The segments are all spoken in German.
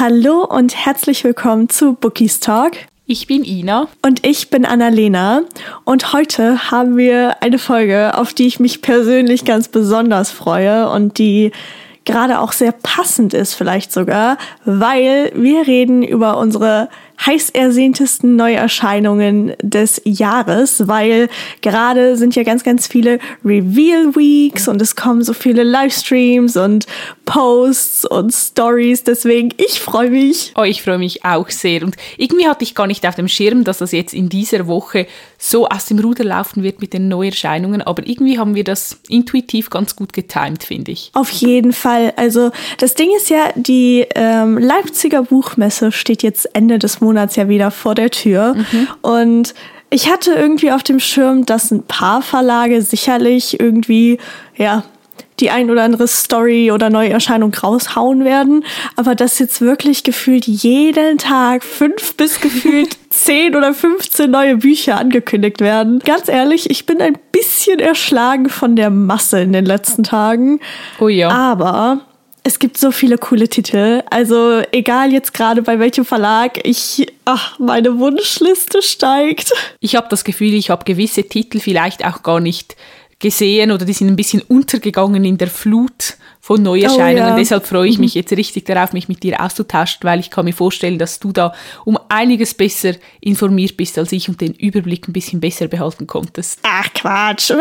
Hallo und herzlich willkommen zu Bookies Talk. Ich bin Ina. Und ich bin Annalena. Und heute haben wir eine Folge, auf die ich mich persönlich ganz besonders freue und die gerade auch sehr passend ist vielleicht sogar, weil wir reden über unsere heiß ersehntesten Neuerscheinungen des Jahres, weil gerade sind ja ganz, ganz viele Reveal Weeks und es kommen so viele Livestreams und Posts und Stories. Deswegen, ich freue mich. Oh, ich freue mich auch sehr. Und irgendwie hatte ich gar nicht auf dem Schirm, dass das jetzt in dieser Woche so aus dem Ruder laufen wird mit den Neuerscheinungen. Aber irgendwie haben wir das intuitiv ganz gut getimt, finde ich. Auf jeden Fall. Also das Ding ist ja, die ähm, Leipziger Buchmesse steht jetzt Ende des Monats Monats ja wieder vor der Tür. Mhm. Und ich hatte irgendwie auf dem Schirm, dass ein paar Verlage sicherlich irgendwie, ja, die ein oder andere Story oder Neuerscheinung raushauen werden, aber dass jetzt wirklich gefühlt jeden Tag fünf bis gefühlt zehn oder 15 neue Bücher angekündigt werden. Ganz ehrlich, ich bin ein bisschen erschlagen von der Masse in den letzten Tagen. Oh ja. Aber es gibt so viele coole Titel. Also egal jetzt gerade bei welchem Verlag, ich, ach, meine Wunschliste steigt. Ich habe das Gefühl, ich habe gewisse Titel vielleicht auch gar nicht gesehen oder die sind ein bisschen untergegangen in der Flut von Neuerscheinungen. Oh, ja. Deshalb freue ich mich jetzt richtig darauf, mich mit dir auszutauschen, weil ich kann mir vorstellen, dass du da um einiges besser informiert bist als ich und den Überblick ein bisschen besser behalten konntest. Ach Quatsch.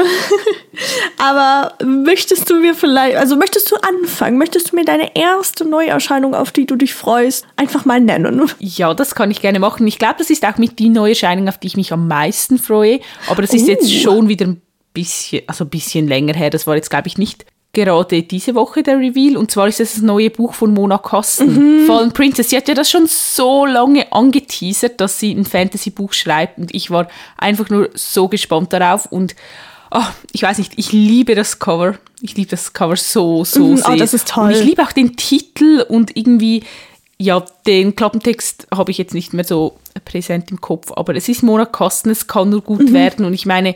Aber möchtest du mir vielleicht, also möchtest du anfangen? Möchtest du mir deine erste Neuerscheinung, auf die du dich freust, einfach mal nennen? Ja, das kann ich gerne machen. Ich glaube, das ist auch mit die Neuerscheinung, auf die ich mich am meisten freue. Aber das ist uh. jetzt schon wieder ein bisschen, also ein bisschen länger her. Das war jetzt, glaube ich, nicht gerade diese Woche der Reveal. Und zwar ist es das neue Buch von Mona Kosten, mhm. Fallen Princess. Sie hat ja das schon so lange angeteasert, dass sie ein Fantasy-Buch schreibt. Und ich war einfach nur so gespannt darauf. Und oh, ich weiß nicht, ich liebe das Cover. Ich liebe das Cover so, so mhm, sehr. Oh, das ist toll. Und ich liebe auch den Titel und irgendwie, ja, den Klappentext habe ich jetzt nicht mehr so präsent im Kopf. Aber es ist Mona Kosten, es kann nur gut mhm. werden. Und ich meine,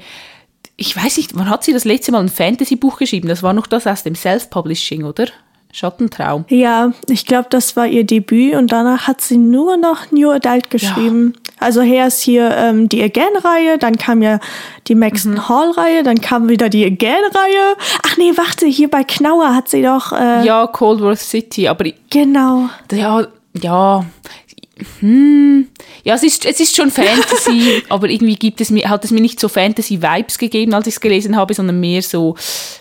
ich weiß nicht, wann hat sie das letzte Mal ein Fantasy-Buch geschrieben? Das war noch das aus dem Self-Publishing, oder? Schattentraum. Ja, ich glaube, das war ihr Debüt und danach hat sie nur noch New Adult geschrieben. Ja. Also her ist hier ähm, die Again-Reihe, dann kam ja die Maxton mhm. Hall-Reihe, dann kam wieder die Again-Reihe. Ach nee, warte, hier bei Knauer hat sie doch. Äh, ja, Coldworth City, aber. Genau. Ja, ja, hm, ja, es ist, es ist schon Fantasy, aber irgendwie gibt es mir, hat es mir nicht so Fantasy-Vibes gegeben, als ich es gelesen habe, sondern mehr so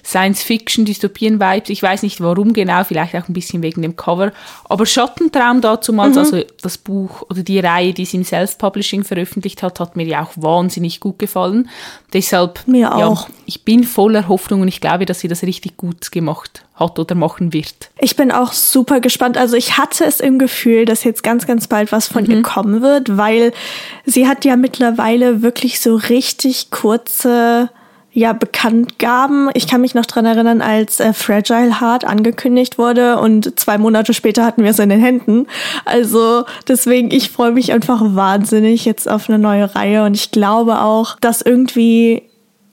Science-Fiction, Dystopien-Vibes. Ich weiß nicht warum genau, vielleicht auch ein bisschen wegen dem Cover. Aber Schattentraum dazumals, mhm. also das Buch oder die Reihe, die sie im Self-Publishing veröffentlicht hat, hat mir ja auch wahnsinnig gut gefallen. Deshalb, mir auch. Ich bin voller Hoffnung und ich glaube, dass sie das richtig gut gemacht hat oder machen wird. Ich bin auch super gespannt. Also ich hatte es im Gefühl, dass jetzt ganz, ganz bald was von mhm. ihr kommen wird, weil sie hat ja mittlerweile wirklich so richtig kurze ja, Bekanntgaben. Ich kann mich noch dran erinnern, als äh, Fragile Heart angekündigt wurde und zwei Monate später hatten wir es in den Händen. Also deswegen, ich freue mich einfach wahnsinnig jetzt auf eine neue Reihe und ich glaube auch, dass irgendwie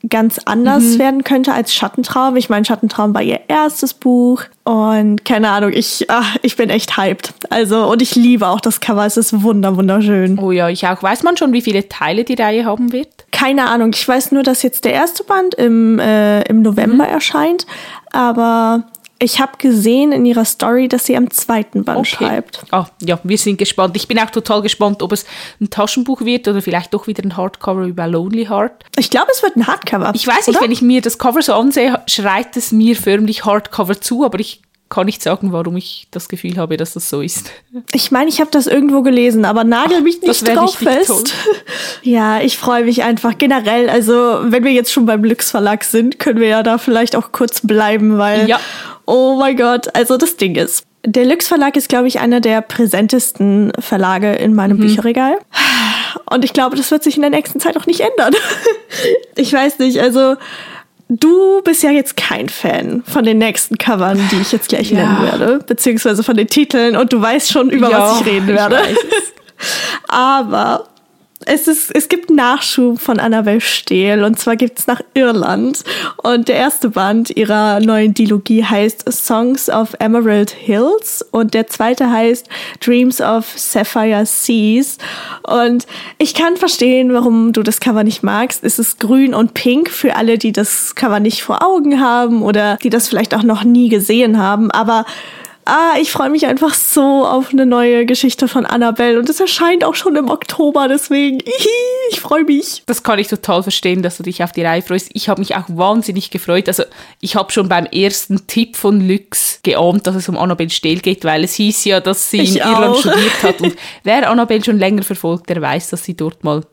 ganz anders mhm. werden könnte als Schattentraum. Ich meine, Schattentraum war ihr erstes Buch und keine Ahnung, ich, ach, ich bin echt hyped. Also, und ich liebe auch das Cover, es ist wunder, wunderschön. Oh ja, ich auch. Weiß man schon, wie viele Teile die Reihe haben wird? Keine Ahnung. Ich weiß nur, dass jetzt der erste Band im, äh, im November mhm. erscheint, aber ich habe gesehen in ihrer Story, dass sie am zweiten Band okay. schreibt. Oh, ja, wir sind gespannt. Ich bin auch total gespannt, ob es ein Taschenbuch wird oder vielleicht doch wieder ein Hardcover über Lonely Heart. Ich glaube, es wird ein Hardcover. Ich weiß nicht, oder? wenn ich mir das Cover so ansehe, schreit es mir förmlich Hardcover zu, aber ich kann nicht sagen, warum ich das Gefühl habe, dass das so ist. Ich meine, ich habe das irgendwo gelesen, aber nagel mich nicht drauf fest. Toll. Ja, ich freue mich einfach generell. Also, wenn wir jetzt schon beim Lux Verlag sind, können wir ja da vielleicht auch kurz bleiben, weil ja. Oh mein Gott, also das Ding ist, der Lux Verlag ist, glaube ich, einer der präsentesten Verlage in meinem mhm. Bücherregal. Und ich glaube, das wird sich in der nächsten Zeit auch nicht ändern. ich weiß nicht, also du bist ja jetzt kein Fan von den nächsten Covern, die ich jetzt gleich ja. nennen werde, beziehungsweise von den Titeln und du weißt schon, über ja, was ich reden werde. Ich Aber es, ist, es gibt Nachschub von Annabelle Steele und zwar gibt es nach Irland. Und der erste Band ihrer neuen Dilogie heißt Songs of Emerald Hills und der zweite heißt Dreams of Sapphire Seas. Und ich kann verstehen, warum du das Cover nicht magst. Es ist grün und pink für alle, die das Cover nicht vor Augen haben oder die das vielleicht auch noch nie gesehen haben. Aber ah, ich freue mich einfach so auf eine neue Geschichte von Annabelle und es erscheint auch schon im Oktober, deswegen, ich freue mich. Das kann ich total verstehen, dass du dich auf die Reihe freust. Ich habe mich auch wahnsinnig gefreut. Also ich habe schon beim ersten Tipp von Lux geahnt, dass es um Annabelle Stehl geht, weil es hieß ja, dass sie ich in auch. Irland studiert hat. Und wer Annabelle schon länger verfolgt, der weiß, dass sie dort mal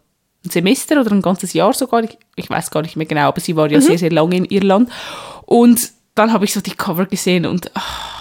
ein Semester oder ein ganzes Jahr sogar, ich, ich weiß gar nicht mehr genau, aber sie war ja mhm. sehr, sehr lange in Irland. Und dann habe ich so die Cover gesehen und... Oh,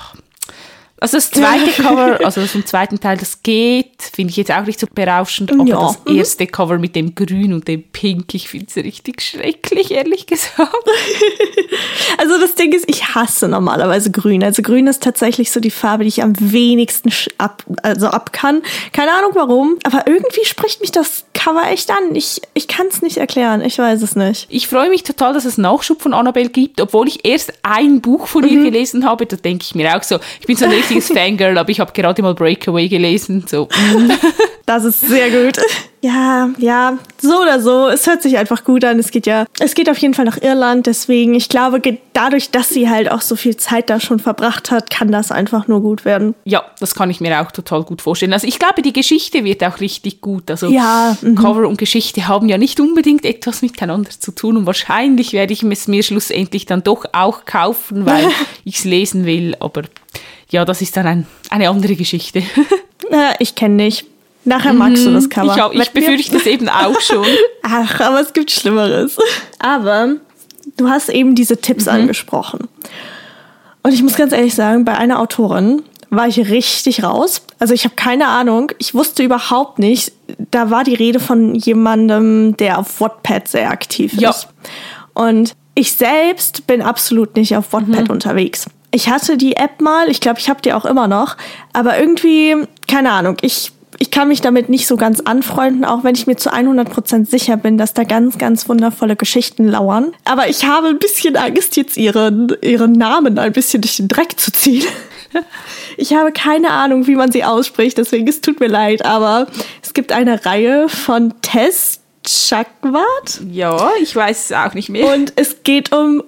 also das zweite Cover, also vom zweiten Teil, das geht, finde ich jetzt auch nicht so berauschend, aber ja. das mhm. erste Cover mit dem Grün und dem Pink, ich finde es richtig schrecklich, ehrlich gesagt. also das Ding ist, ich hasse normalerweise Grün. Also Grün ist tatsächlich so die Farbe, die ich am wenigsten ab, also ab kann. Keine Ahnung warum, aber irgendwie spricht mich das Cover echt an. Ich, ich kann es nicht erklären, ich weiß es nicht. Ich freue mich total, dass es Nachschub von Annabelle gibt, obwohl ich erst ein Buch von mhm. ihr gelesen habe, da denke ich mir auch so, ich bin so ein richtiges Fangirl, aber ich habe gerade mal Breakaway gelesen. So. Das ist sehr gut. Ja, ja, so oder so. Es hört sich einfach gut an. Es geht ja, es geht auf jeden Fall nach Irland. Deswegen, ich glaube, dadurch, dass sie halt auch so viel Zeit da schon verbracht hat, kann das einfach nur gut werden. Ja, das kann ich mir auch total gut vorstellen. Also ich glaube, die Geschichte wird auch richtig gut. Also ja, mhm. Cover und Geschichte haben ja nicht unbedingt etwas miteinander zu tun. Und wahrscheinlich werde ich es mir schlussendlich dann doch auch kaufen, weil ich es lesen will. Aber ja, das ist dann ein, eine andere Geschichte. Ja, ich kenne nicht. Nachher magst du das Cover. Ich, auch, ich befürchte es eben auch schon. Ach, aber es gibt Schlimmeres. Aber du hast eben diese Tipps mhm. angesprochen. Und ich muss ganz ehrlich sagen, bei einer Autorin war ich richtig raus. Also ich habe keine Ahnung. Ich wusste überhaupt nicht. Da war die Rede von jemandem, der auf Wattpad sehr aktiv ist. Ja. Und ich selbst bin absolut nicht auf Wattpad mhm. unterwegs. Ich hatte die App mal, ich glaube, ich habe die auch immer noch, aber irgendwie, keine Ahnung, ich, ich kann mich damit nicht so ganz anfreunden, auch wenn ich mir zu 100% sicher bin, dass da ganz, ganz wundervolle Geschichten lauern. Aber ich habe ein bisschen Angst, jetzt ihren, ihren Namen ein bisschen durch den Dreck zu ziehen. Ich habe keine Ahnung, wie man sie ausspricht, deswegen es tut mir leid, aber es gibt eine Reihe von Tess Chagwart. Ja, ich weiß es auch nicht mehr. Und es geht um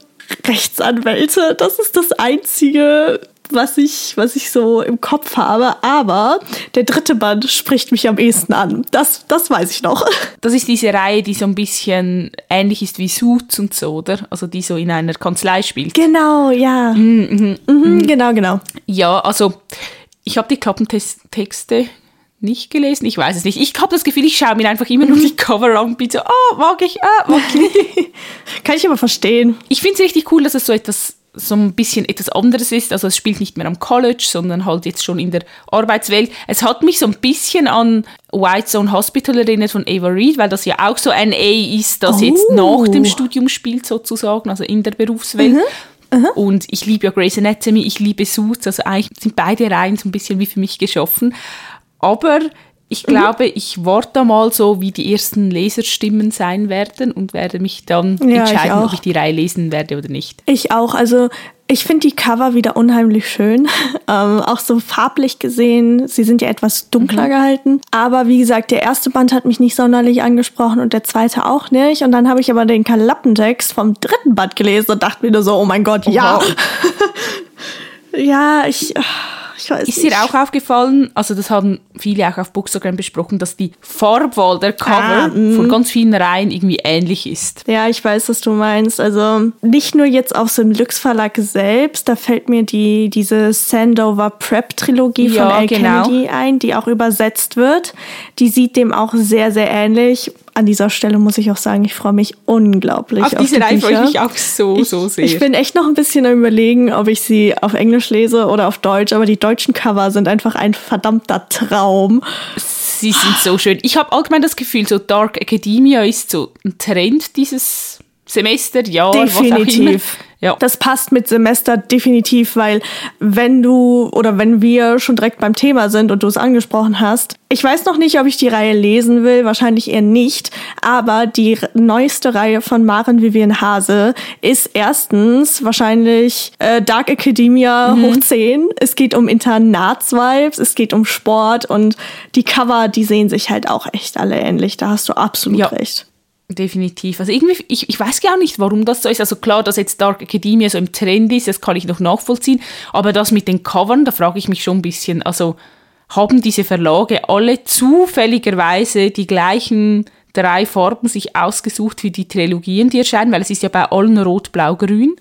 Rechtsanwälte. Das ist das Einzige, was ich, was ich so im Kopf habe. Aber der dritte Band spricht mich am ehesten an. Das, das weiß ich noch. Das ist diese Reihe, die so ein bisschen ähnlich ist wie Suits und so, oder? Also die so in einer Kanzlei spielt. Genau, ja. Mhm, mhm, mhm, genau, genau. Ja, also ich habe die Klappentexte nicht gelesen, ich weiß es nicht. Ich habe das Gefühl, ich schaue mir einfach immer nur die Cover an und bin so, oh, mag ich, ah, mag ich. Kann ich aber verstehen. Ich finde es richtig cool, dass es so etwas so ein bisschen etwas anderes ist. Also es spielt nicht mehr am College, sondern halt jetzt schon in der Arbeitswelt. Es hat mich so ein bisschen an White Zone Hospital erinnert von Ava Reed, weil das ja auch so ein A ist, das oh. jetzt nach dem Studium spielt sozusagen, also in der Berufswelt. Mhm. Mhm. Und ich liebe ja Grey's Anatomy, ich liebe Suits, also eigentlich sind beide Reihen so ein bisschen wie für mich geschaffen. Aber ich mhm. glaube, mhm. ich warte mal so, wie die ersten Leserstimmen sein werden und werde mich dann ja, entscheiden, ich ob ich die Reihe lesen werde oder nicht. Ich auch. Also ich finde die Cover wieder unheimlich schön. Ähm, auch so farblich gesehen. Sie sind ja etwas dunkler mhm. gehalten. Aber wie gesagt, der erste Band hat mich nicht sonderlich angesprochen und der zweite auch nicht. Und dann habe ich aber den Kalappentext vom dritten Band gelesen und dachte mir nur so, oh mein Gott, ja. Oh. ja, ich. Ich weiß ist nicht. dir auch aufgefallen, also das haben viele auch auf Bookstagram besprochen, dass die Farbwahl der Cover ah, von mhm. ganz vielen Reihen irgendwie ähnlich ist. Ja, ich weiß, was du meinst. Also nicht nur jetzt auf so einem Lux Verlag selbst, da fällt mir die diese Sandover Prep Trilogie ja, von Al genau. Kennedy ein, die auch übersetzt wird. Die sieht dem auch sehr sehr ähnlich an dieser Stelle muss ich auch sagen, ich freue mich unglaublich auf, auf diese die Reihe freue ich mich auch so, ich, so sehr. Ich bin echt noch ein bisschen am überlegen, ob ich sie auf Englisch lese oder auf Deutsch, aber die deutschen Cover sind einfach ein verdammter Traum. Sie sind so schön. Ich habe allgemein das Gefühl, so Dark Academia ist so ein Trend dieses Semester, Jahr. Definitiv. Ja. Das passt mit Semester definitiv, weil wenn du oder wenn wir schon direkt beim Thema sind und du es angesprochen hast, ich weiß noch nicht, ob ich die Reihe lesen will, wahrscheinlich eher nicht, aber die neueste Reihe von Maren Vivian Hase ist erstens wahrscheinlich äh, Dark Academia hoch 10. Es geht um Internatsvibes, es geht um Sport und die Cover, die sehen sich halt auch echt alle ähnlich. Da hast du absolut Ja. recht. Definitiv. Also irgendwie, ich, ich weiß gar nicht, warum das so ist. Also klar, dass jetzt Dark Academia so im Trend ist, das kann ich noch nachvollziehen. Aber das mit den Covern, da frage ich mich schon ein bisschen. Also haben diese Verlage alle zufälligerweise die gleichen drei Farben sich ausgesucht für die Trilogien, die erscheinen? Weil es ist ja bei allen rot, blau, grün.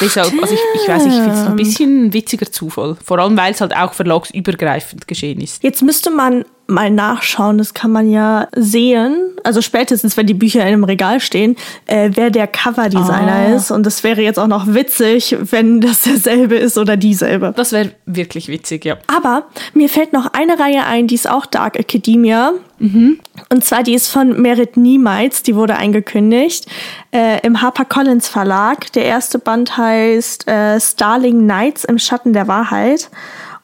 Deshalb, also ich, ich weiß, ich finde es ein bisschen ein witziger Zufall. Vor allem, weil es halt auch verlagsübergreifend geschehen ist. Jetzt müsste man mal nachschauen, das kann man ja sehen, also spätestens, wenn die Bücher in einem Regal stehen, äh, wer der Coverdesigner Ah. ist. Und das wäre jetzt auch noch witzig, wenn das derselbe ist oder dieselbe. Das wäre wirklich witzig, ja. Aber mir fällt noch eine Reihe ein, die ist auch Dark Academia. Und zwar die ist von Merit Niemites, die wurde angekündigt äh, im HarperCollins Verlag. Der erste Band heißt äh, Starling Nights im Schatten der Wahrheit.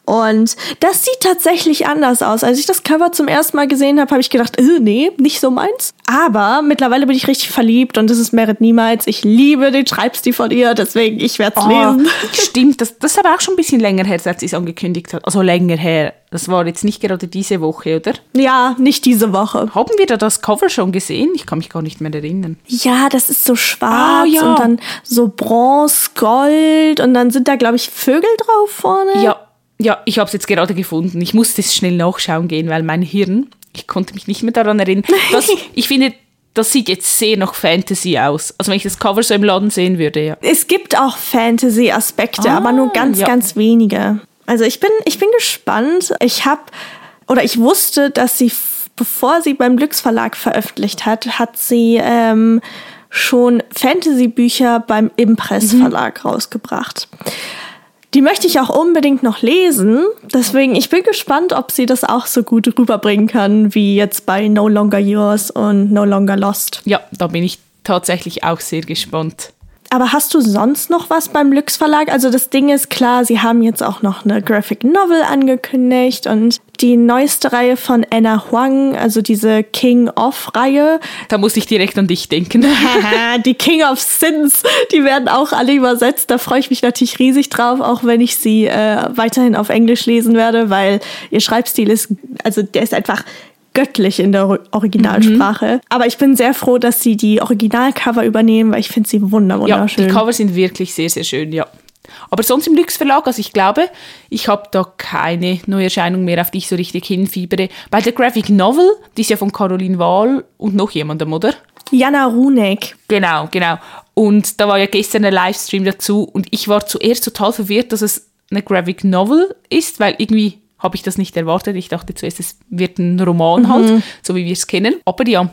Und das sieht tatsächlich anders aus. Als ich das Cover zum ersten Mal gesehen habe, habe ich gedacht, äh, nee, nicht so meins. Aber mittlerweile bin ich richtig verliebt und das ist Merit Niemites. Ich liebe den Schreibstil von ihr, deswegen ich werde es Ah, lesen. stimmt, das, das ist aber auch schon ein bisschen länger her, seit sie es angekündigt hat. Also länger her. Das war jetzt nicht gerade diese Woche, oder? Ja, nicht diese Woche. Haben wir da das Cover schon gesehen? Ich kann mich gar nicht mehr erinnern. Ja, das ist so schwarz Ah, ja. und dann so Bronze, Gold und dann sind da, glaube ich, Vögel drauf vorne. Ja, ja, ich habe es jetzt gerade gefunden. Ich musste es schnell nachschauen gehen, weil mein Hirn, ich konnte mich nicht mehr daran erinnern. Das, ich finde, das sieht jetzt sehr nach Fantasy aus. Also wenn ich das Cover so im Laden sehen würde, ja. Es gibt auch Fantasy-Aspekte, Ah, aber nur ganz, ja. ganz wenige. Also ich bin, ich bin gespannt. Ich habe, oder ich wusste, dass sie, bevor sie beim Glücks Verlag veröffentlicht hat, hat sie ähm, schon Fantasy-Bücher beim Impress Mhm. Verlag rausgebracht. Die möchte ich auch unbedingt noch lesen. Deswegen, ich bin gespannt, ob sie das auch so gut rüberbringen kann, wie jetzt bei No Longer Yours und No Longer Lost. Ja, da bin ich tatsächlich auch sehr gespannt. Aber hast du sonst noch was beim Lux Verlag? Also das Ding ist klar, sie haben jetzt auch noch eine Graphic Novel angekündigt und die neueste Reihe von Anna Huang, also diese King of Reihe. Da muss ich direkt an dich denken. Die King of Sins, die werden auch alle übersetzt. Da freue ich mich natürlich riesig drauf, auch wenn ich sie äh, weiterhin auf Englisch lesen werde, weil ihr Schreibstil ist, also der ist einfach göttlich in der Or- Originalsprache. Aber ich bin sehr froh, dass sie die Originalcover übernehmen, weil ich finde sie wunder Ja, wunderschön. die Cover sind wirklich sehr, sehr schön, ja. Aber sonst im Lux Verlag, also ich glaube, ich habe da keine Neuerscheinung mehr, auf die ich so richtig hinfiebere. Bei der Graphic Novel, die ist ja von Caroline Wahl und noch jemandem, oder? Jana Runek. Genau, genau. Und da war ja gestern ein Livestream dazu und ich war zuerst total verwirrt, dass es eine Graphic Novel ist, weil irgendwie habe ich das nicht erwartet. Ich dachte zuerst, es wird ein Roman halt, so wie wir es kennen. Aber ja,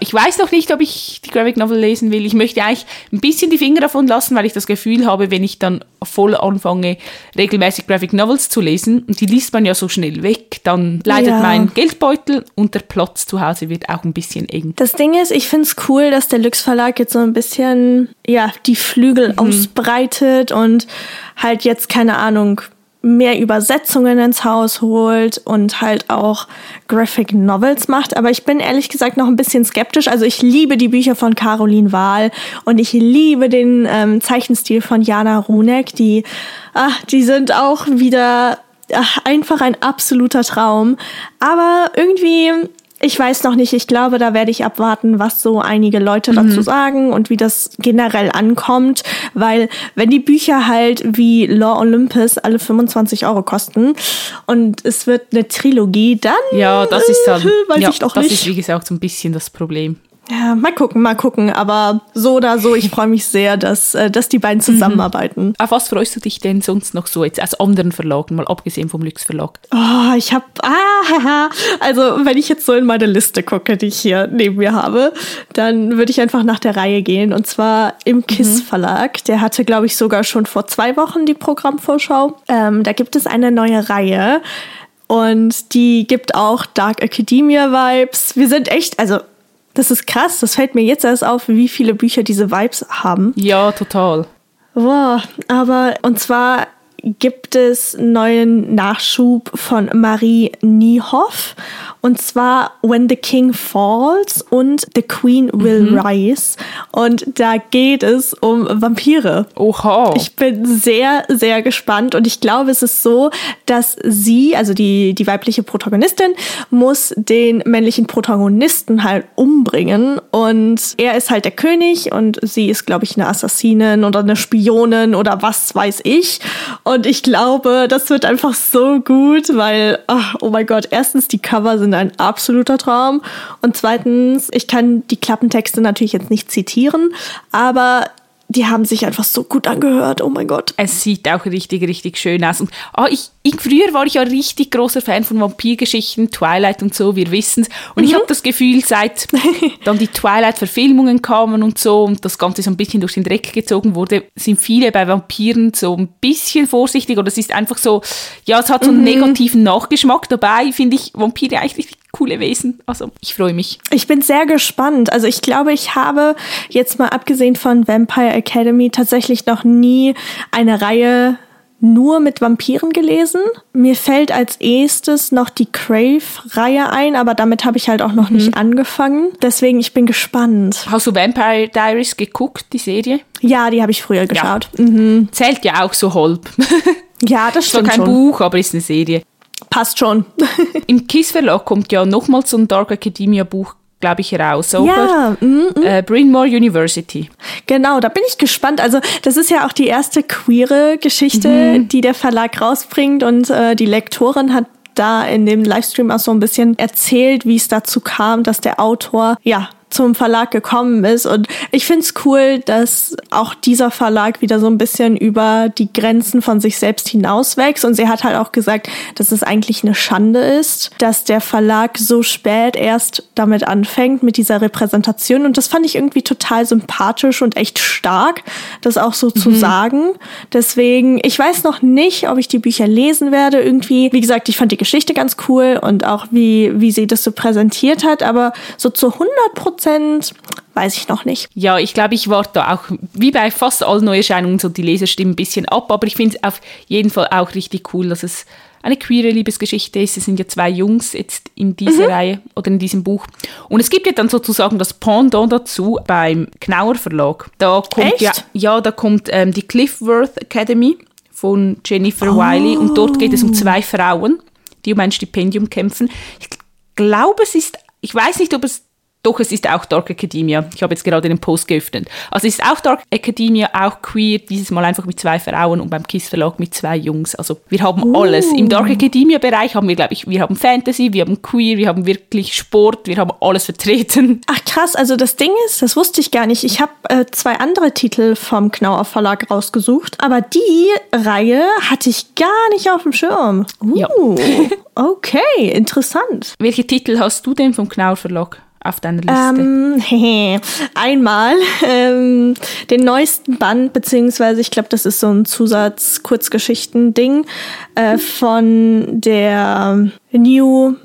ich, weiß noch nicht, ob ich die Graphic Novel lesen will. Ich möchte eigentlich ein bisschen die Finger davon lassen, weil ich das Gefühl habe, wenn ich dann voll anfange, regelmäßig Graphic Novels zu lesen, und die liest man ja so schnell weg, dann leidet Ja. mein Geldbeutel und der Platz zu Hause wird auch ein bisschen eng. Das Ding ist, ich find's cool, dass der Lux Verlag jetzt so ein bisschen, ja, die Flügel ausbreitet und halt jetzt, keine Ahnung, mehr Übersetzungen ins Haus holt und halt auch Graphic Novels macht. Aber ich bin ehrlich gesagt noch ein bisschen skeptisch. Also ich liebe die Bücher von Caroline Wahl und ich liebe den ähm, Zeichenstil von Jana Runek. Die, ach, die sind auch wieder ach, einfach ein absoluter Traum. Aber irgendwie ich weiß noch nicht. Ich glaube, da werde ich abwarten, was so einige Leute dazu sagen und wie das generell ankommt. Weil wenn die Bücher halt wie Law Olympus alle 25 Euro kosten und es wird eine Trilogie, dann Ja, das ist dann, weiß ja, ich doch das nicht. ist wie gesagt so ein bisschen das Problem. Ja, mal gucken, mal gucken. Aber so oder so, ich freue mich sehr, dass, äh, dass die beiden zusammenarbeiten. Auf was freust du dich denn sonst noch so jetzt aus anderen Verlagen, mal abgesehen vom Lux Verlag? Oh, ich habe, ah, haha. also wenn ich jetzt so in meine Liste gucke, die ich hier neben mir habe, dann würde ich einfach nach der Reihe gehen und zwar im KISS Verlag. Der hatte, glaube ich, sogar schon vor zwei Wochen die Programmvorschau. Ähm, da gibt es eine neue Reihe und die gibt auch Dark Academia Vibes. Wir sind echt, also Das ist krass. Das fällt mir jetzt erst auf, wie viele Bücher diese Vibes haben. Ja, total. Boah, aber und zwar gibt es neuen Nachschub von Marie Niehoff. Und zwar When the King Falls und The Queen Will mhm. Rise. Und da geht es um Vampire. Oha. Ich bin sehr, sehr gespannt. Und ich glaube, es ist so, dass sie, also die, die weibliche Protagonistin, muss den männlichen Protagonisten halt umbringen. Und er ist halt der König und sie ist, glaube ich, eine Assassinin oder eine Spionin oder was weiß ich. Und ich glaube, das wird einfach so gut, weil, ach, oh mein Gott, erstens, die Cover sind ein absoluter Traum. Und zweitens, ich kann die Klappentexte natürlich jetzt nicht zitieren, aber die haben sich einfach so gut angehört. Oh mein Gott. Es sieht auch richtig, richtig schön aus. Und oh, ich, ich, früher war ich ja richtig großer Fan von Vampirgeschichten, Twilight und so, wir wissen es. Und mhm. ich habe das Gefühl, seit dann die Twilight-Verfilmungen kamen und so und das Ganze so ein bisschen durch den Dreck gezogen wurde, sind viele bei Vampiren so ein bisschen vorsichtig oder es ist einfach so, ja, es hat so einen mhm. negativen Nachgeschmack. Dabei finde ich Vampire eigentlich richtig coole Wesen. Also ich freue mich. Ich bin sehr gespannt. Also ich glaube, ich habe jetzt mal abgesehen von Vampire Academy tatsächlich noch nie eine Reihe nur mit Vampiren gelesen. Mir fällt als erstes noch die Crave-Reihe ein, aber damit habe ich halt auch noch mhm. nicht angefangen. Deswegen, ich bin gespannt. Hast du Vampire Diaries geguckt, die Serie? Ja, die habe ich früher geschaut. Ja. Mhm. Zählt ja auch so halb. Ja, das stimmt. Zwar kein schon. Buch, aber ist eine Serie. Passt schon. Im KISS Verlag kommt ja nochmals so ein Dark Academia Buch glaube ich, raus. Ja. Mm, mm. Äh, Bryn Mawr University. Genau, da bin ich gespannt. Also das ist ja auch die erste queere Geschichte, mhm. die der Verlag rausbringt und äh, die Lektorin hat da in dem Livestream auch so ein bisschen erzählt, wie es dazu kam, dass der Autor ja zum Verlag gekommen ist. Und ich finde es cool, dass auch dieser Verlag wieder so ein bisschen über die Grenzen von sich selbst hinauswächst. Und sie hat halt auch gesagt, dass es eigentlich eine Schande ist, dass der Verlag so spät erst damit anfängt, mit dieser Repräsentation. Und das fand ich irgendwie total sympathisch und echt stark, das auch so mhm. zu sagen. Deswegen, ich weiß noch nicht, ob ich die Bücher lesen werde. Irgendwie, wie gesagt, ich fand die Geschichte ganz cool und auch wie, wie sie das so präsentiert hat. Aber so zu 100 Prozent Prozent, weiß ich noch nicht. Ja, ich glaube, ich warte auch, wie bei fast allen Neuerscheinungen, so die Leserstimmen ein bisschen ab, aber ich finde es auf jeden Fall auch richtig cool, dass es eine queere Liebesgeschichte ist. Es sind ja zwei Jungs jetzt in dieser mhm. Reihe oder in diesem Buch. Und es gibt ja dann sozusagen das Pendant dazu beim Knauer Verlag. Da kommt Echt? ja, ja, da kommt ähm, die Cliffworth Academy von Jennifer oh. Wiley und dort geht es um zwei Frauen, die um ein Stipendium kämpfen. Ich glaube, es ist, ich weiß nicht, ob es doch, es ist auch Dark Academia. Ich habe jetzt gerade den Post geöffnet. Also es ist auch Dark Academia, auch queer, dieses Mal einfach mit zwei Frauen und beim KISS Verlag mit zwei Jungs. Also wir haben uh. alles. Im Dark Academia Bereich haben wir, glaube ich, wir haben Fantasy, wir haben Queer, wir haben wirklich Sport, wir haben alles vertreten. Ach krass, also das Ding ist, das wusste ich gar nicht. Ich habe äh, zwei andere Titel vom Knauer Verlag rausgesucht, aber die Reihe hatte ich gar nicht auf dem Schirm. Uh. Ja. okay, interessant. Welche Titel hast du denn vom Knauer Verlag? Auf deiner Liste? Ähm, einmal ähm, den neuesten Band, beziehungsweise ich glaube, das ist so ein Zusatz-Kurzgeschichten-Ding äh, von der New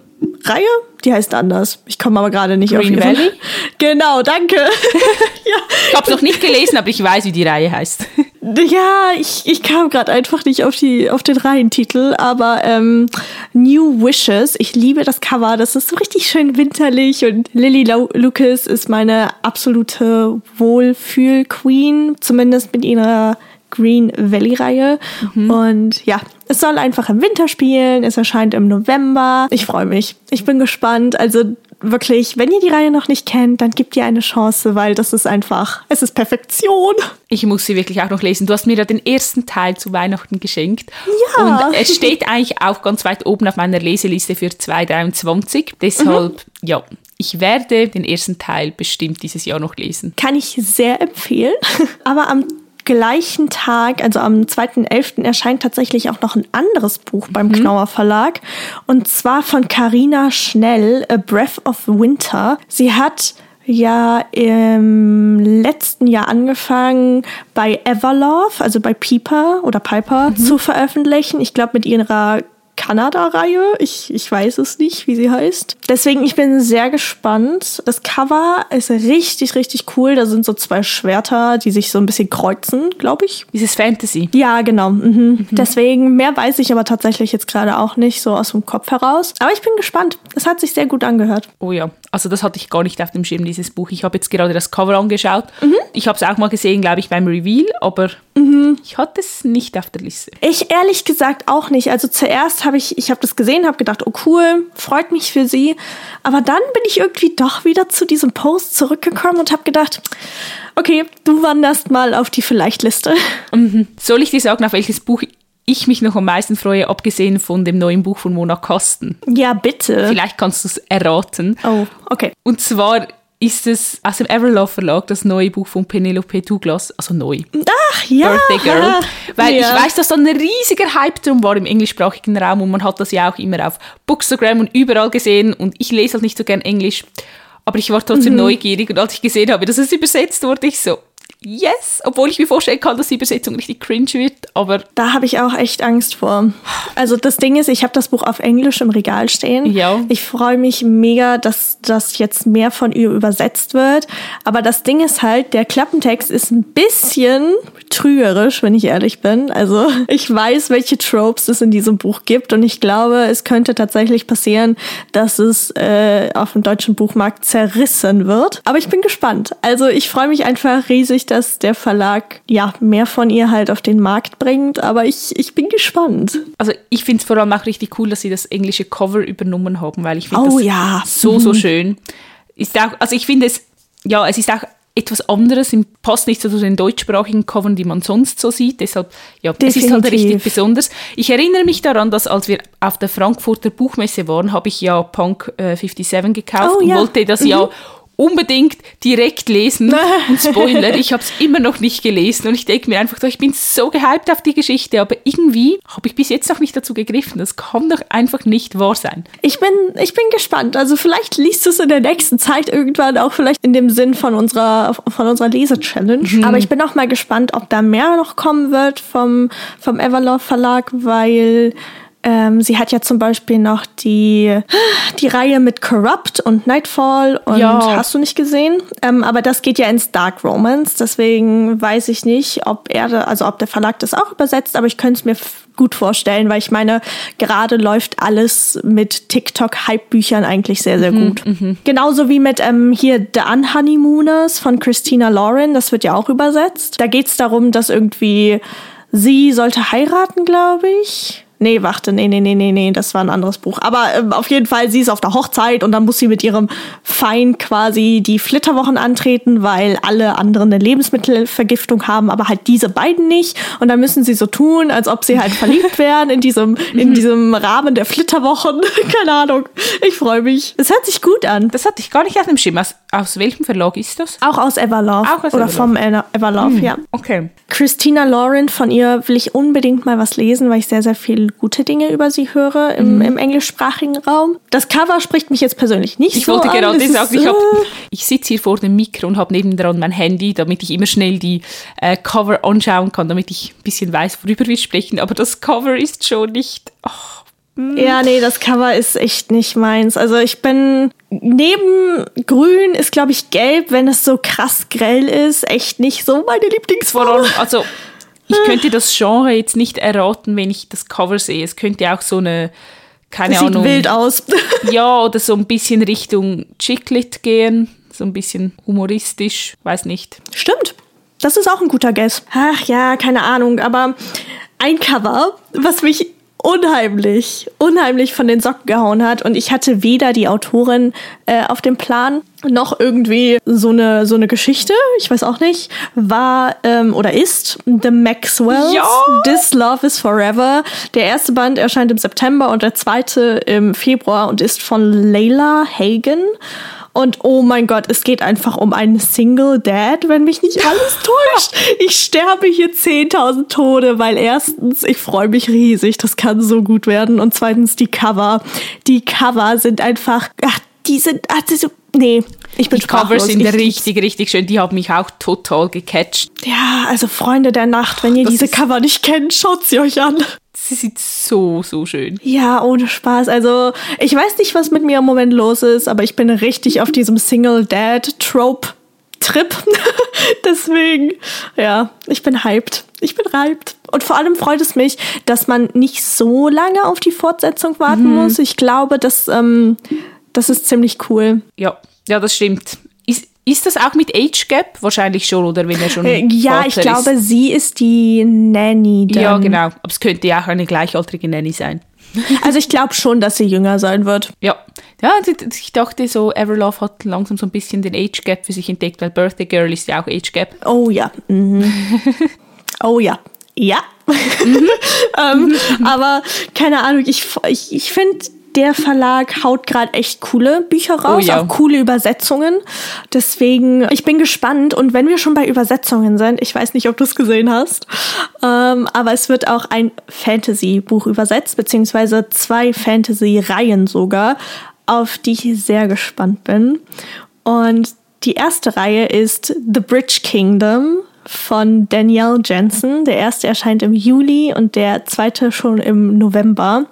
Reihe, die heißt anders. Ich komme aber gerade nicht Green auf die Valley. Genau, danke. ja. Ich habe es noch nicht gelesen, aber ich weiß, wie die Reihe heißt. Ja, ich, ich kam gerade einfach nicht auf, die, auf den Reihentitel, aber ähm, New Wishes, ich liebe das Cover, das ist so richtig schön winterlich und Lily Lucas ist meine absolute Wohlfühl-Queen, zumindest mit ihrer Green Valley-Reihe. Mhm. Und ja, es soll einfach im Winter spielen. Es erscheint im November. Ich freue mich. Ich bin gespannt. Also wirklich, wenn ihr die Reihe noch nicht kennt, dann gebt ihr eine Chance, weil das ist einfach, es ist Perfektion. Ich muss sie wirklich auch noch lesen. Du hast mir ja den ersten Teil zu Weihnachten geschenkt. Ja. Und es steht eigentlich auch ganz weit oben auf meiner Leseliste für 2023. Deshalb, mhm. ja, ich werde den ersten Teil bestimmt dieses Jahr noch lesen. Kann ich sehr empfehlen. Aber am gleichen Tag, also am 2.11., erscheint tatsächlich auch noch ein anderes Buch beim mhm. Knauer Verlag. Und zwar von Carina Schnell, A Breath of Winter. Sie hat ja im letzten Jahr angefangen bei Everlove, also bei Piper oder Piper mhm. zu veröffentlichen. Ich glaube mit ihrer Kanada-Reihe. Ich, ich weiß es nicht, wie sie heißt. Deswegen, ich bin sehr gespannt. Das Cover ist richtig, richtig cool. Da sind so zwei Schwerter, die sich so ein bisschen kreuzen, glaube ich. Dieses Fantasy. Ja, genau. Mhm. Mhm. Deswegen, mehr weiß ich aber tatsächlich jetzt gerade auch nicht, so aus dem Kopf heraus. Aber ich bin gespannt. Es hat sich sehr gut angehört. Oh ja, also das hatte ich gar nicht auf dem Schirm, dieses Buch. Ich habe jetzt gerade das Cover angeschaut. Mhm. Ich habe es auch mal gesehen, glaube ich, beim Reveal, aber mhm. ich hatte es nicht auf der Liste. Ich ehrlich gesagt auch nicht. Also zuerst habe ich, ich habe das gesehen, habe gedacht, oh cool, freut mich für sie. Aber dann bin ich irgendwie doch wieder zu diesem Post zurückgekommen und habe gedacht, okay, du wanderst mal auf die Vielleicht-Liste. Mhm. Soll ich dir sagen, auf welches Buch ich mich noch am meisten freue, abgesehen von dem neuen Buch von Mona Kasten? Ja, bitte. Vielleicht kannst du es erraten. Oh, okay. Und zwar ist es aus dem Everlove Verlag das neue Buch von Penelope Douglas, also neu. Ach ja. Birthday Girl. Weil ja. ich weiß, dass da ein riesiger Hype drum war im englischsprachigen Raum und man hat das ja auch immer auf Bookstagram und überall gesehen und ich lese halt nicht so gern Englisch. Aber ich war trotzdem mhm. neugierig und als ich gesehen habe, dass es übersetzt wurde, ich so, yes, obwohl ich mir vorstellen kann, dass die Übersetzung richtig cringe wird, aber... Da habe ich auch echt Angst vor. Also das Ding ist, ich habe das Buch auf Englisch im Regal stehen. Ja. Ich freue mich mega, dass das jetzt mehr von ihr übersetzt wird. Aber das Ding ist halt, der Klappentext ist ein bisschen trügerisch, wenn ich ehrlich bin. Also ich weiß, welche Tropes es in diesem Buch gibt und ich glaube, es könnte tatsächlich passieren, dass es äh, auf dem deutschen Buchmarkt zerrissen wird. Aber ich bin gespannt. Also ich freue mich einfach riesig, dass der Verlag ja mehr von ihr halt auf den Markt bringt, aber ich, ich bin gespannt. Also ich finde es vor allem auch richtig cool, dass sie das englische Cover übernommen haben, weil ich finde oh, das ja. so, so mhm. schön. Ist auch, also ich finde es, ja, es ist auch etwas anderes, passt nicht so zu den deutschsprachigen Covern, die man sonst so sieht. Deshalb, ja, Definitiv. es ist halt richtig besonders. Ich erinnere mich daran, dass als wir auf der Frankfurter Buchmesse waren, habe ich ja Punk äh, 57 gekauft oh, und ja. wollte das mhm. ja unbedingt direkt lesen. Und Spoiler, ich habe es immer noch nicht gelesen und ich denke mir einfach, ich bin so gehypt auf die Geschichte, aber irgendwie habe ich bis jetzt noch nicht dazu gegriffen. Das kann doch einfach nicht wahr sein. Ich bin, ich bin gespannt. Also vielleicht liest du es in der nächsten Zeit irgendwann auch vielleicht in dem Sinn von unserer, von unserer Lese-Challenge. Mhm. Aber ich bin auch mal gespannt, ob da mehr noch kommen wird vom, vom Everlove Verlag, weil ähm, sie hat ja zum Beispiel noch die, die Reihe mit Corrupt und Nightfall und ja. hast du nicht gesehen. Ähm, aber das geht ja ins Dark Romance, deswegen weiß ich nicht, ob er, also ob der Verlag das auch übersetzt, aber ich könnte es mir gut vorstellen, weil ich meine, gerade läuft alles mit TikTok-Hype-Büchern eigentlich sehr, sehr mhm, gut. Mhm, Genauso wie mit ähm, hier The Unhoneymooners von Christina Lauren, das wird ja auch übersetzt. Da geht es darum, dass irgendwie sie sollte heiraten, glaube ich Nee, warte, nee, nee, nee, nee, nee, das war ein anderes Buch. Aber ähm, auf jeden Fall, sie ist auf der Hochzeit und dann muss sie mit ihrem Feind quasi die Flitterwochen antreten, weil alle anderen eine Lebensmittelvergiftung haben, aber halt diese beiden nicht. Und dann müssen sie so tun, als ob sie halt verliebt wären in diesem, in diesem Rahmen der Flitterwochen. Keine Ahnung. Ich freue mich. Es hört sich gut an. Das hatte ich gar nicht auf dem Schirm. Aus, welchem Verlag ist das? Auch aus Everlove. Auch aus Oder Everlove. vom Everlove, hm. ja. Okay. Christina Lauren, von ihr will ich unbedingt mal was lesen, weil ich sehr, sehr viel gute Dinge über sie höre im, mhm. im englischsprachigen Raum. Das Cover spricht mich jetzt persönlich nicht ich so wollte gerade sagen, ich, ich sitze hier vor dem Mikro und habe nebendran mein Handy, damit ich immer schnell die äh, Cover anschauen kann, damit ich ein bisschen weiß, worüber wir sprechen. Aber das Cover ist schon nicht... Oh. Ja, nee, das Cover ist echt nicht meins. Also ich bin neben grün ist glaube ich gelb, wenn es so krass grell ist, echt nicht so meine Lieblingsfarbe. Also ich könnte das Genre jetzt nicht erraten, wenn ich das Cover sehe. Es könnte auch so eine, keine das Ahnung. Sieht wild aus. ja, oder so ein bisschen Richtung Chiclet gehen. So ein bisschen humoristisch, weiß nicht. Stimmt. Das ist auch ein guter Guess. Ach ja, keine Ahnung, aber ein Cover, was mich unheimlich, unheimlich von den Socken gehauen hat. Und ich hatte weder die Autorin äh, auf dem Plan noch irgendwie so eine so eine Geschichte. Ich weiß auch nicht. War ähm, oder ist The Maxwells ja. This Love is Forever. Der erste Band erscheint im September und der zweite im Februar und ist von Layla Hagen. Und oh mein Gott, es geht einfach um einen Single Dad, wenn mich nicht alles täuscht. Ich sterbe hier 10.000 Tode, weil erstens, ich freue mich riesig, das kann so gut werden. Und zweitens, die Cover. Die Cover sind einfach, ach, die sind, ach, die so Nee, ich bin Die Covers sind ich, richtig, richtig schön. Die haben mich auch total gecatcht. Ja, also Freunde der Nacht, wenn ihr Das diese Cover nicht kennt, schaut sie euch an. Sie sieht so, so schön. Ja, ohne Spaß. Also, ich weiß nicht, was mit mir im Moment los ist, aber ich bin richtig auf diesem Single Dad Trope Trip. Deswegen, ja, ich bin hyped. Ich bin hyped. Und vor allem freut es mich, dass man nicht so lange auf die Fortsetzung warten muss. Ich glaube, das, ähm, das ist ziemlich cool. Ja, ja, das stimmt. Ist, ist das auch mit Age Gap? Wahrscheinlich schon, oder wenn er schon Äh, ja, ich Vater glaube, ist. sie ist die Nanny. Dann. Ja, genau. Aber es könnte ja auch eine gleichaltrige Nanny sein. Also ich glaube schon, dass sie jünger sein wird. Ja. Ja, ich dachte so, Everlove hat langsam so ein bisschen den Age Gap für sich entdeckt, weil Birthday Girl ist ja auch Age Gap. Oh ja. Mhm. oh ja. Ja. ähm, aber keine Ahnung, ich, ich, ich finde, der Verlag haut gerade echt coole Bücher raus, Oh ja. auch coole Übersetzungen. Deswegen, ich bin gespannt. Und wenn wir schon bei Übersetzungen sind, ich weiß nicht, ob du es gesehen hast, ähm, aber es wird auch ein Fantasy-Buch übersetzt, beziehungsweise zwei Fantasy-Reihen sogar, auf die ich sehr gespannt bin. Und die erste Reihe ist The Bridge Kingdom von Danielle Jensen. Der erste erscheint im Juli und der zweite schon im November.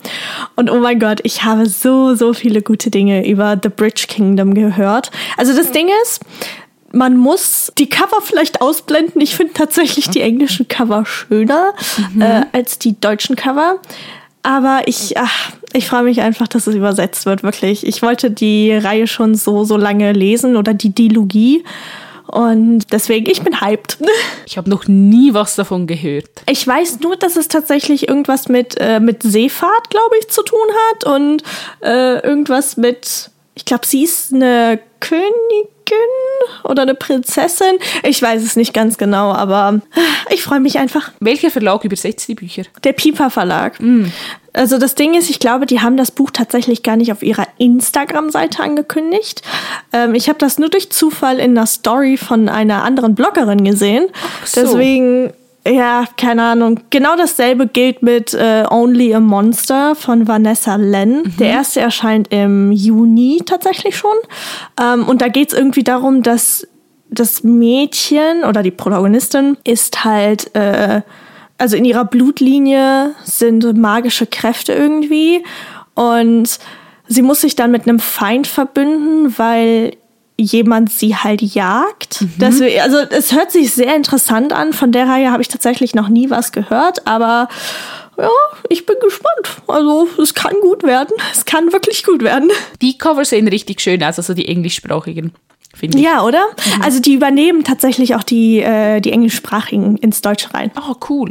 Und oh mein Gott, ich habe so, so viele gute Dinge über The Bridge Kingdom gehört. Also das Ding ist, man muss die Cover vielleicht ausblenden. Ich finde tatsächlich die englischen Cover schöner äh, als die deutschen Cover. Aber ich, ach, ich freue mich einfach, dass es übersetzt wird, wirklich. Ich wollte die Reihe schon so, so lange lesen oder die Dilogie. Und deswegen, ich bin hyped. Ich habe noch nie was davon gehört. Ich weiß nur, dass es tatsächlich irgendwas mit, äh, mit Seefahrt, glaube ich, zu tun hat. Und äh, irgendwas mit, ich glaube, sie ist eine Königin oder eine Prinzessin. Ich weiß es nicht ganz genau, aber ich freue mich einfach. Welcher Verlag übersetzt die Bücher? Der Piper Verlag. Also das Ding ist, ich glaube, die haben das Buch tatsächlich gar nicht auf ihrer Instagram-Seite angekündigt. Ähm, ich habe das nur durch Zufall in einer Story von einer anderen Bloggerin gesehen. so. Deswegen, ja, keine Ahnung. Genau dasselbe gilt mit äh, Only a Monster von Vanessa Len. Der erste erscheint im Juni tatsächlich schon. Ähm, und da geht es irgendwie darum, dass das Mädchen oder die Protagonistin ist halt, äh, also in ihrer Blutlinie sind magische Kräfte irgendwie und sie muss sich dann mit einem Feind verbünden, weil jemand sie halt jagt. Deswegen, also es hört sich sehr interessant an. Von der Reihe habe ich tatsächlich noch nie was gehört, aber ja, ich bin gespannt. Also es kann gut werden. Es kann wirklich gut werden. Die Cover sehen richtig schön aus, also die englischsprachigen, finde ich. Ja, oder? Also die übernehmen tatsächlich auch die, äh, die englischsprachigen ins Deutsche rein. Oh, cool.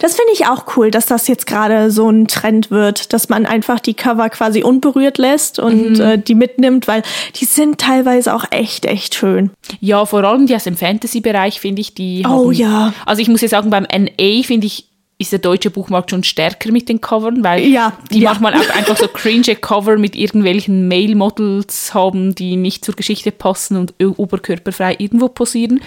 Das finde ich auch cool, dass das jetzt gerade so ein Trend wird, dass man einfach die Cover quasi unberührt lässt und äh, die mitnimmt, weil die sind teilweise auch echt, echt schön. Ja, vor allem die aus dem Fantasy-Bereich, finde ich, die Oh, haben, ja. Also ich muss ja sagen, beim NA, finde ich, ist der deutsche Buchmarkt schon stärker mit den Covern, weil Ja, die ja. manchmal auch einfach so cringe Cover mit irgendwelchen Male-Models haben, die nicht zur Geschichte passen und oberkörperfrei irgendwo posieren.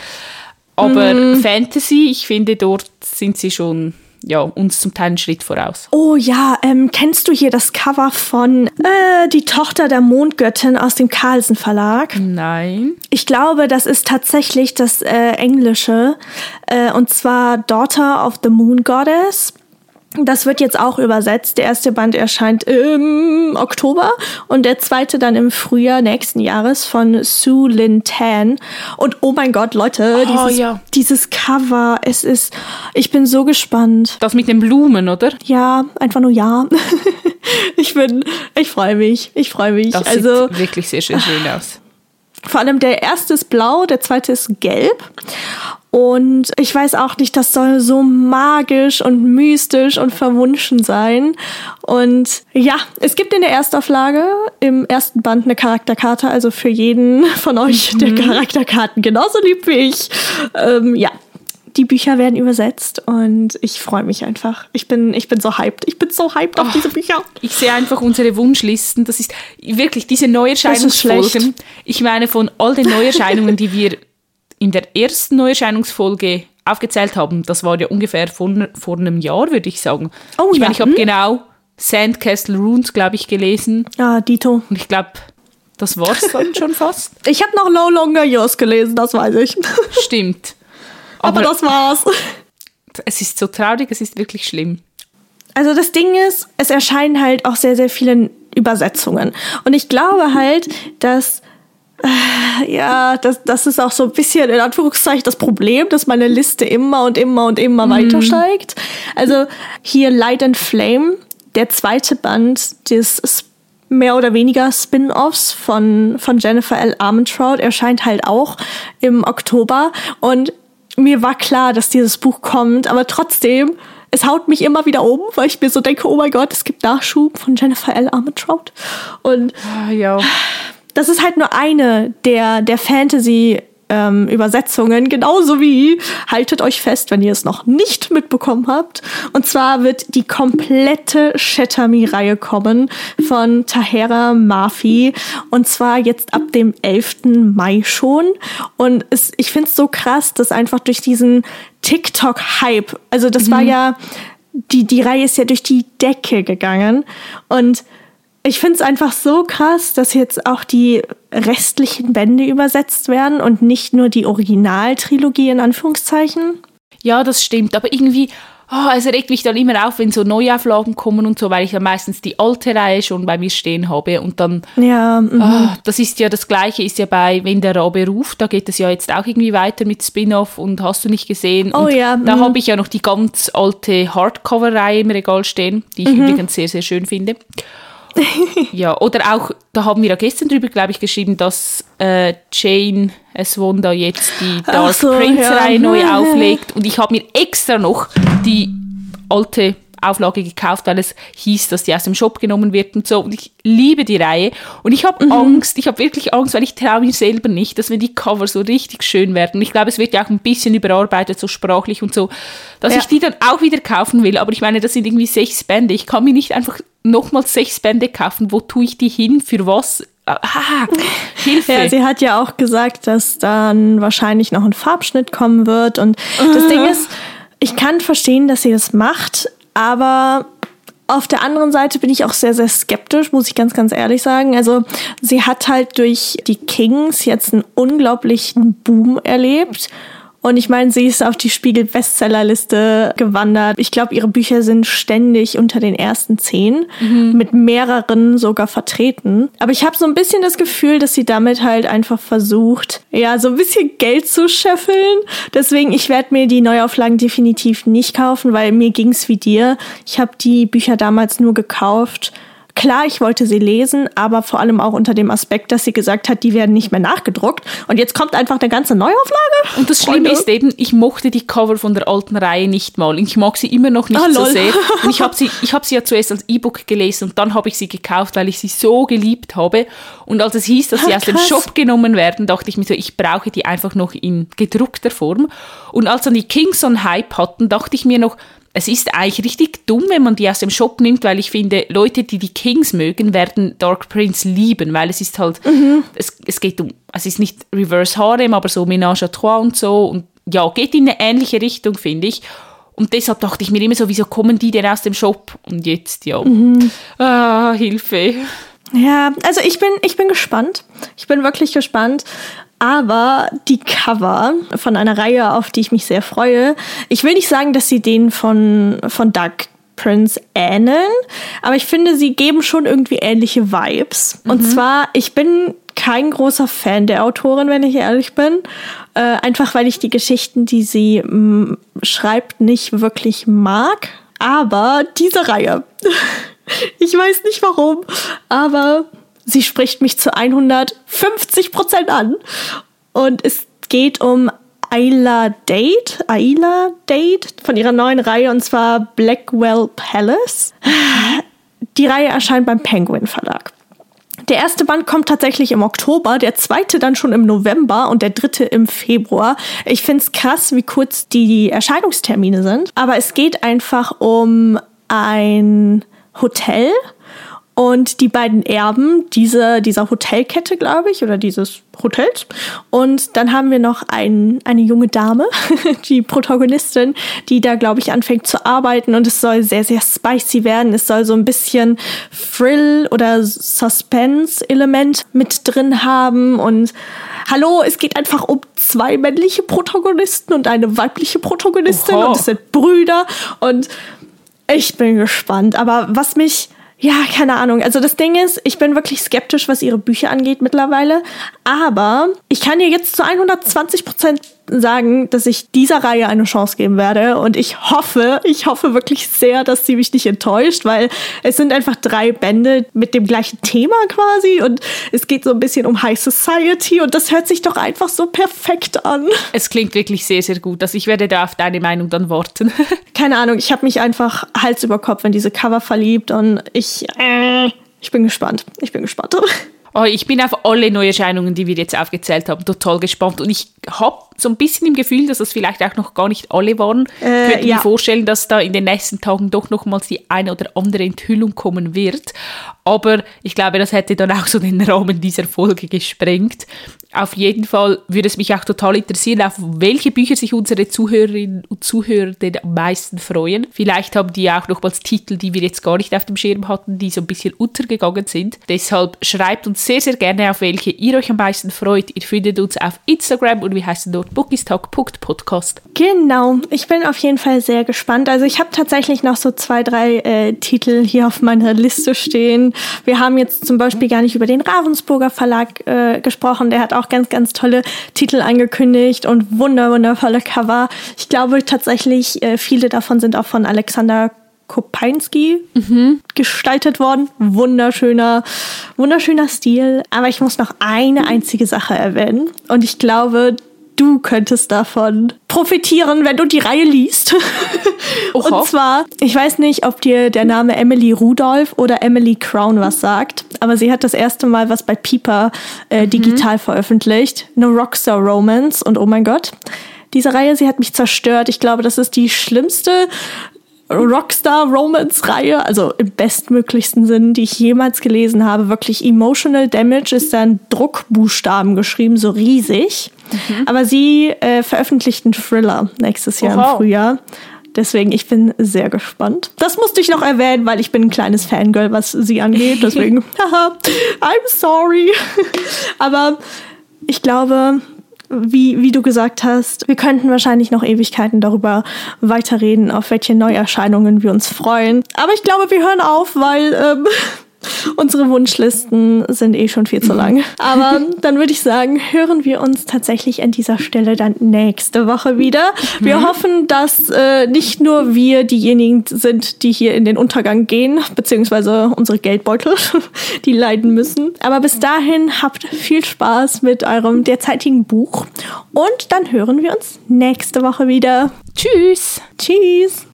Aber Mhm. Fantasy, ich finde, dort sind sie schon ja, uns zum Teil einen Schritt voraus. Oh ja, ähm, kennst du hier das Cover von äh, Die Tochter der Mondgöttin aus dem Carlsen Verlag? Nein. Ich glaube, das ist tatsächlich das äh, Englische. Äh, und zwar Daughter of the Moon Goddess. Das wird jetzt auch übersetzt. Der erste Band erscheint im Oktober und der zweite dann im Frühjahr nächsten Jahres von Sue Lin Tan. Und oh mein Gott, Leute, Oh, dieses, ja. dieses Cover, es ist, ich bin so gespannt. Das mit den Blumen, oder? Ja, einfach nur ja. ich bin, ich freue mich, ich freue mich. Das also, sieht wirklich sehr schön, schön aus. vor allem der erste ist blau, der zweite ist gelb. Und ich weiß auch nicht, das soll so magisch und mystisch und verwunschen sein. Und ja, es gibt in der Erstauflage im ersten Band eine Charakterkarte, also für jeden von euch, der Charakterkarten genauso liebt wie ich. Ähm, ja. Die Bücher werden übersetzt und ich freue mich einfach. Ich bin, ich bin so hyped. Ich bin so hyped auf diese Bücher. Ich sehe einfach unsere Wunschlisten. Das ist wirklich diese Neuerscheinungsfolgen. Ich meine, von all den Neuerscheinungen, die wir in der ersten Neuerscheinungsfolge aufgezählt haben, das war ja ungefähr vor, vor einem Jahr, würde ich sagen. Oh ich ja, meine, ich habe hm. genau Sandcastle Runes, glaube ich, gelesen. Ja, Dito. Und ich glaube, Das war's dann schon fast. Ich habe noch No Longer Yours gelesen, das weiß ich. Stimmt. Aber, Aber das war's. Es ist so traurig, es ist wirklich schlimm. Also das Ding ist, es erscheinen halt auch sehr, sehr viele Übersetzungen. Und ich glaube halt, dass ja, das, das ist auch so ein bisschen in Anführungszeichen das Problem, dass meine Liste immer und immer und immer mm. weiter steigt. Also hier Light and Flame, der zweite Band des mehr oder weniger Spin-offs von, von Jennifer L. Armentrout erscheint halt auch im Oktober und mir war klar, dass dieses Buch kommt, aber trotzdem es haut mich immer wieder um, weil ich mir so denke, oh mein Gott, es gibt Nachschub von Jennifer L. Armentrout. Und ja. Das ist halt nur eine der, der Fantasy- ähm, Übersetzungen, genauso wie, haltet euch fest, wenn ihr es noch nicht mitbekommen habt. Und zwar wird die komplette Shetami-Reihe kommen von Tahera Mafi. Und zwar jetzt ab dem 11. Mai schon. Und es, ich finde es so krass, dass einfach durch diesen TikTok-Hype, also das mhm. war ja, die, die Reihe ist ja durch die Decke gegangen. Und ich finde es einfach so krass, dass jetzt auch die restlichen Bände übersetzt werden und nicht nur die Originaltrilogie in Anführungszeichen. Ja, das stimmt, aber irgendwie, oh, es regt mich dann immer auf, wenn so Neuauflagen kommen und so, weil ich ja meistens die alte Reihe schon bei mir stehen habe und dann, ja, oh, das ist ja das Gleiche, ist ja bei Wenn der Rabe ruft, da geht es ja jetzt auch irgendwie weiter mit Spin-off und hast du nicht gesehen. Oh und ja. Da habe ich ja noch die ganz alte Hardcover-Reihe im Regal stehen, die ich mhm. übrigens sehr, sehr schön finde. ja, oder auch, da haben wir ja gestern drüber, glaube ich, geschrieben, dass äh, Jane es Wanda jetzt die Dark so, Prince-Reihe ja. neu auflegt. Und ich habe mir extra noch die alte Auflage gekauft, weil es hieß, dass die aus dem Shop genommen wird und so. Und ich liebe die Reihe. Und ich habe mhm. Angst, ich habe wirklich Angst, weil ich traue mir selber nicht, dass wenn die Cover so richtig schön werden, und ich glaube, es wird ja auch ein bisschen überarbeitet, so sprachlich und so, dass ja. ich die dann auch wieder kaufen will. Aber ich meine, das sind irgendwie sechs Bände. Ich kann mir nicht einfach nochmal sechs Bände kaufen. Wo tue ich die hin? Für was? Ah, Hilfe. Ja, sie hat ja auch gesagt, dass dann wahrscheinlich noch ein Farbschnitt kommen wird. Und das Ding ist, ich kann verstehen, dass sie das macht, aber auf der anderen Seite bin ich auch sehr, sehr skeptisch, muss ich ganz, ganz ehrlich sagen. Also sie hat halt durch die Kings jetzt einen unglaublichen Boom erlebt. Und ich meine, sie ist auf die Spiegel-Bestsellerliste gewandert. Ich glaube, ihre Bücher sind ständig unter den ersten zehn, mhm. mit mehreren sogar vertreten. Aber ich habe so ein bisschen das Gefühl, dass sie damit halt einfach versucht, ja, so ein bisschen Geld zu scheffeln. Deswegen, ich werde mir die Neuauflagen definitiv nicht kaufen, weil mir ging's wie dir. Ich habe die Bücher damals nur gekauft, Klar, ich wollte sie lesen, aber vor allem auch unter dem Aspekt, dass sie gesagt hat, die werden nicht mehr nachgedruckt. Und jetzt kommt einfach eine ganze Neuauflage. Und das Schlimme ist eben, ich mochte die Cover von der alten Reihe nicht mal. Ich mag sie immer noch nicht ah, so sehr. Und ich habe sie, ich hab sie ja zuerst als E-Book gelesen und dann habe ich sie gekauft, weil ich sie so geliebt habe. Und als es hieß, dass sie ah, aus dem Shop genommen werden, dachte ich mir so, ich brauche die einfach noch in gedruckter Form. Und als dann die Kings on Hype hatten, dachte ich mir noch, es ist eigentlich richtig dumm, wenn man die aus dem Shop nimmt, weil ich finde, Leute, die die Kings mögen, werden Dark Prince lieben, weil es ist halt, mhm. es, es geht um, es ist nicht Reverse Harem, aber so Ménage à Trois und so und ja, geht in eine ähnliche Richtung, finde ich. Und deshalb dachte ich mir immer so, wieso kommen die denn aus dem Shop? Und jetzt, ja, mhm. ah, Hilfe. Ja, also ich bin, ich bin gespannt. Ich bin wirklich gespannt aber die Cover von einer Reihe, auf die ich mich sehr freue, ich will nicht sagen, dass sie den von, von Dark Prince ähneln, aber ich finde, sie geben schon irgendwie ähnliche Vibes. Mhm. Und zwar, ich bin kein großer Fan der Autorin, wenn ich ehrlich bin. Äh, einfach weil ich die Geschichten, die sie mh, schreibt, nicht wirklich mag. Aber diese Reihe, ich weiß nicht warum, aber sie spricht mich zu 150 Prozent an. Und es geht um Ayla Date, Ayla Date von ihrer neuen Reihe und zwar Blackwell Palace. Die Reihe erscheint beim Penguin Verlag. Der erste Band kommt tatsächlich im Oktober, der zweite dann schon im November und der dritte im Februar. Ich finde es krass, wie kurz die Erscheinungstermine sind. Aber es geht einfach um ein Hotel und die beiden Erben diese, dieser Hotelkette, glaube ich, oder dieses Hotels. Und dann haben wir noch ein, eine junge Dame, die Protagonistin, die da, glaube ich, anfängt zu arbeiten und es soll sehr, sehr spicy werden. Es soll so ein bisschen Thrill oder Suspense-Element mit drin haben und hallo, es geht einfach um zwei männliche Protagonisten und eine weibliche Protagonistin Oho. und es sind Brüder und ich bin gespannt. Aber was mich ja, keine Ahnung. Also das Ding ist, ich bin wirklich skeptisch, was ihre Bücher angeht mittlerweile. Aber ich kann ihr jetzt zu 120 Prozent sagen, dass ich dieser Reihe eine Chance geben werde. Und ich hoffe, ich hoffe wirklich sehr, dass sie mich nicht enttäuscht, weil es sind einfach drei Bände mit dem gleichen Thema quasi. Und es geht so ein bisschen um High Society. Und das hört sich doch einfach so perfekt an. Es klingt wirklich sehr, sehr gut. Also ich werde da auf deine Meinung dann warten. Keine Ahnung, ich habe mich einfach Hals über Kopf in diese Cover verliebt. Und ich, äh, ich bin gespannt. Ich bin gespannt. Oh, ich bin auf alle Neuerscheinungen, die wir jetzt aufgezählt haben, total gespannt. Und ich habe so ein bisschen im Gefühl, dass das vielleicht auch noch gar nicht alle waren. Äh, ich könnte ja. mir vorstellen, dass da in den nächsten Tagen doch nochmals die eine oder andere Enthüllung kommen wird. Aber ich glaube, das hätte dann auch so den Rahmen dieser Folge gesprengt. Auf jeden Fall würde es mich auch total interessieren, auf welche Bücher sich unsere Zuhörerinnen und Zuhörer denn am meisten freuen. Vielleicht haben die auch nochmals Titel, die wir jetzt gar nicht auf dem Schirm hatten, die so ein bisschen untergegangen sind. Deshalb schreibt uns sehr, sehr gerne, auf welche ihr euch am meisten freut. Ihr findet uns auf Instagram und wir heißen dort bookistalk.podcast. Genau, ich bin auf jeden Fall sehr gespannt. Also ich habe tatsächlich noch so zwei, drei äh, Titel hier auf meiner Liste stehen. Wir haben jetzt zum Beispiel gar nicht über den Ravensburger Verlag äh, gesprochen. Der hat auch ganz, ganz tolle Titel angekündigt und wunder, wundervolle Cover. Ich glaube tatsächlich, äh, viele davon sind auch von Alexander Kopeinski mhm. gestaltet worden. Wunderschöner, wunderschöner Stil. Aber ich muss noch eine einzige Sache erwähnen. Und ich glaube, du könntest davon profitieren, wenn du die Reihe liest. Und zwar, ich weiß nicht, ob dir der Name Emily Rudolph oder Emily Crown was sagt, aber sie hat das erste Mal was bei Piper äh, mhm. digital veröffentlicht. Eine Rockstar Romance und oh mein Gott. Diese Reihe, sie hat mich zerstört. Ich glaube, das ist die schlimmste Rockstar-Romance-Reihe, also im bestmöglichsten Sinn, die ich jemals gelesen habe. Wirklich Emotional Damage ist da in Druckbuchstaben geschrieben, so riesig. Mhm. Aber sie äh, veröffentlicht einen Thriller nächstes Jahr oh, wow. im Frühjahr. Deswegen, ich bin sehr gespannt. Das musste ich noch erwähnen, weil ich bin ein kleines Fangirl, was sie angeht. Deswegen, haha, I'm sorry. Aber ich glaube, wie, wie du gesagt hast, wir könnten wahrscheinlich noch Ewigkeiten darüber weiterreden, auf welche Neuerscheinungen wir uns freuen. Aber ich glaube, wir hören auf, weil ähm, Unsere Wunschlisten sind eh schon viel zu lang. Aber dann würde ich sagen, hören wir uns tatsächlich an dieser Stelle dann nächste Woche wieder. Wir mhm. hoffen, dass äh, nicht nur wir diejenigen sind, die hier in den Untergang gehen, beziehungsweise unsere Geldbeutel, die leiden müssen. Aber bis dahin habt viel Spaß mit eurem derzeitigen Buch. Und dann hören wir uns nächste Woche wieder. Tschüss. Tschüss.